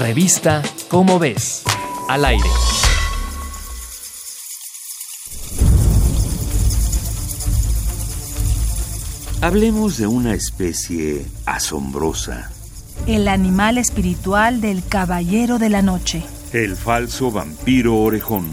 Revista Cómo ves. Al aire. Hablemos de una especie asombrosa. El animal espiritual del Caballero de la Noche. El falso vampiro orejón.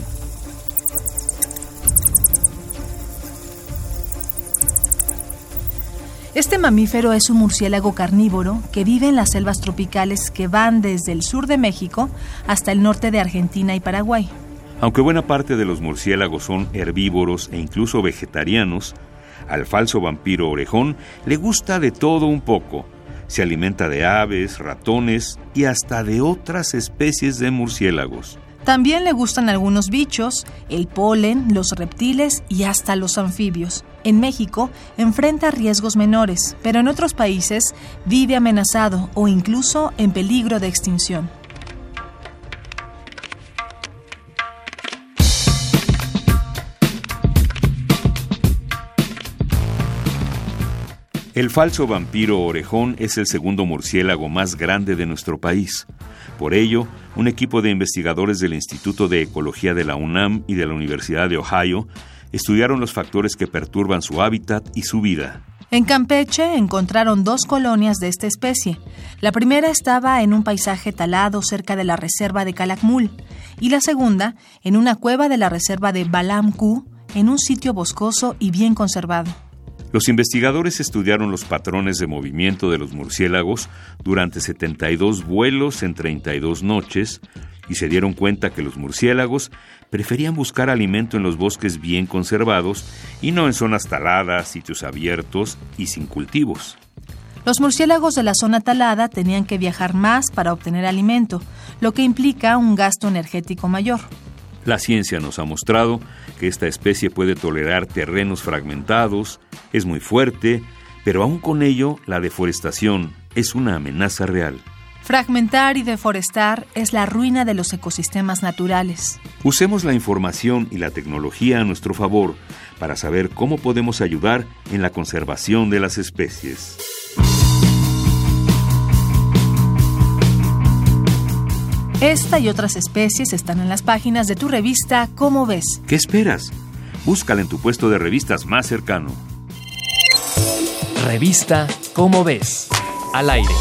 Este mamífero es un murciélago carnívoro que vive en las selvas tropicales que van desde el sur de México hasta el norte de Argentina y Paraguay. Aunque buena parte de los murciélagos son herbívoros e incluso vegetarianos, al falso vampiro orejón le gusta de todo un poco. Se alimenta de aves, ratones y hasta de otras especies de murciélagos. También le gustan algunos bichos, el polen, los reptiles y hasta los anfibios. En México enfrenta riesgos menores, pero en otros países vive amenazado o incluso en peligro de extinción. El falso vampiro orejón es el segundo murciélago más grande de nuestro país. Por ello, un equipo de investigadores del Instituto de Ecología de la UNAM y de la Universidad de Ohio estudiaron los factores que perturban su hábitat y su vida. En Campeche encontraron dos colonias de esta especie. La primera estaba en un paisaje talado cerca de la reserva de Calakmul y la segunda en una cueva de la reserva de Balamku, en un sitio boscoso y bien conservado. Los investigadores estudiaron los patrones de movimiento de los murciélagos durante 72 vuelos en 32 noches y se dieron cuenta que los murciélagos preferían buscar alimento en los bosques bien conservados y no en zonas taladas, sitios abiertos y sin cultivos. Los murciélagos de la zona talada tenían que viajar más para obtener alimento, lo que implica un gasto energético mayor. La ciencia nos ha mostrado que esta especie puede tolerar terrenos fragmentados, es muy fuerte, pero aún con ello la deforestación es una amenaza real. Fragmentar y deforestar es la ruina de los ecosistemas naturales. Usemos la información y la tecnología a nuestro favor para saber cómo podemos ayudar en la conservación de las especies. Esta y otras especies están en las páginas de tu revista ¿Cómo ves? ¿Qué esperas? Búscala en tu puesto de revistas más cercano. Revista ¿Cómo ves? Al aire.